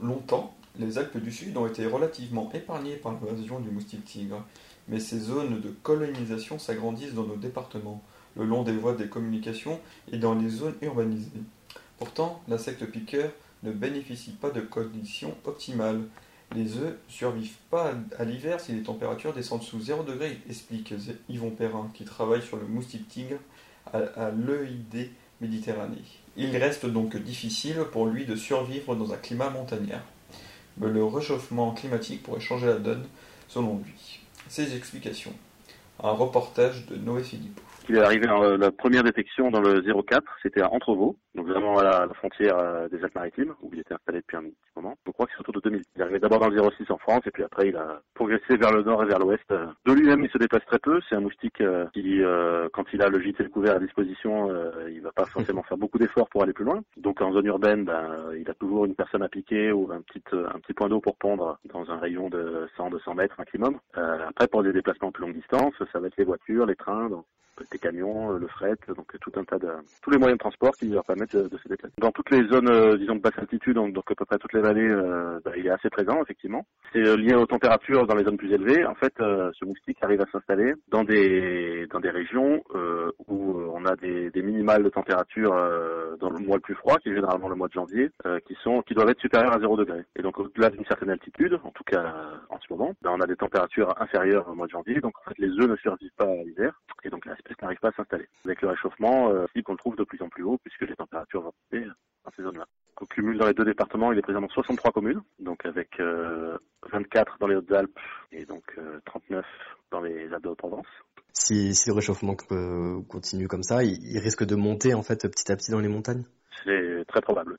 Longtemps, les Alpes du Sud ont été relativement épargnées par l'invasion du moustique tigre, mais ces zones de colonisation s'agrandissent dans nos départements, le long des voies des communications et dans les zones urbanisées. Pourtant, l'insecte piqueur ne bénéficie pas de conditions optimales. Les œufs survivent pas à l'hiver si les températures descendent sous 0 degré, explique Yvon Perrin, qui travaille sur le moustique tigre à, l'EID Méditerranée. Il reste donc difficile pour lui de survivre dans un climat montagnard. Mais le réchauffement climatique pourrait changer la donne, selon lui. Ses explications. Un reportage de Noé Philippot. Il est arrivé dans la première détection dans le 04, c'était à Entrevaux, donc vraiment à la, frontière euh, des Alpes-Maritimes, où il était installé depuis un petit moment. Je crois que c'est autour de 2000. Il est arrivé d'abord dans le 06 en France, et puis après il a progressé vers le nord et vers l'ouest. De lui-même, il se déplace très peu. C'est un moustique euh, qui, euh, quand il a le gîte et le couvert à disposition, il va pas forcément faire beaucoup d'efforts pour aller plus loin. Donc en zone urbaine, ben, il a toujours une personne à piquer ou un petit, un petit point d'eau pour pondre dans un rayon de 100-200 mètres maximum. après, pour des déplacements plus longue distance, ça va être les voitures, les trains, les camions, le fret, donc tout un tas de tous les moyens de transport qui leur permettent de, se déplacer. Dans toutes les zones, euh, disons, de basse altitude, donc, à peu près toutes les vallées, euh, bah, il est assez présent, effectivement. C'est euh, lié aux températures dans les zones plus élevées. En fait, ce moustique arrive à s'installer dans des dans des régions où on a des, des minimales de température dans le mois le plus froid, qui est généralement le mois de janvier, qui sont qui doivent être supérieures à 0 degré. Et donc au-delà d'une certaine altitude, en tout cas en ce moment, ben, on a des températures inférieures au mois de janvier. Donc en fait, les œufs ne survivent pas à l'hiver, et donc l'espèce n'arrive pas à s'installer. Avec le réchauffement, euh, qu'on le trouve de plus en plus haut, puisque les températures vont monter dans ces zones-là. Au cumul dans les deux départements, il est présent dans 63 communes, donc avec 24 euh, dans les Hautes-Alpes et donc 39 euh, dans les Alpes de Haute-Provence. Si, si, le réchauffement continue comme ça, il, risque de monter en fait petit à petit dans les montagnes? C'est très probable.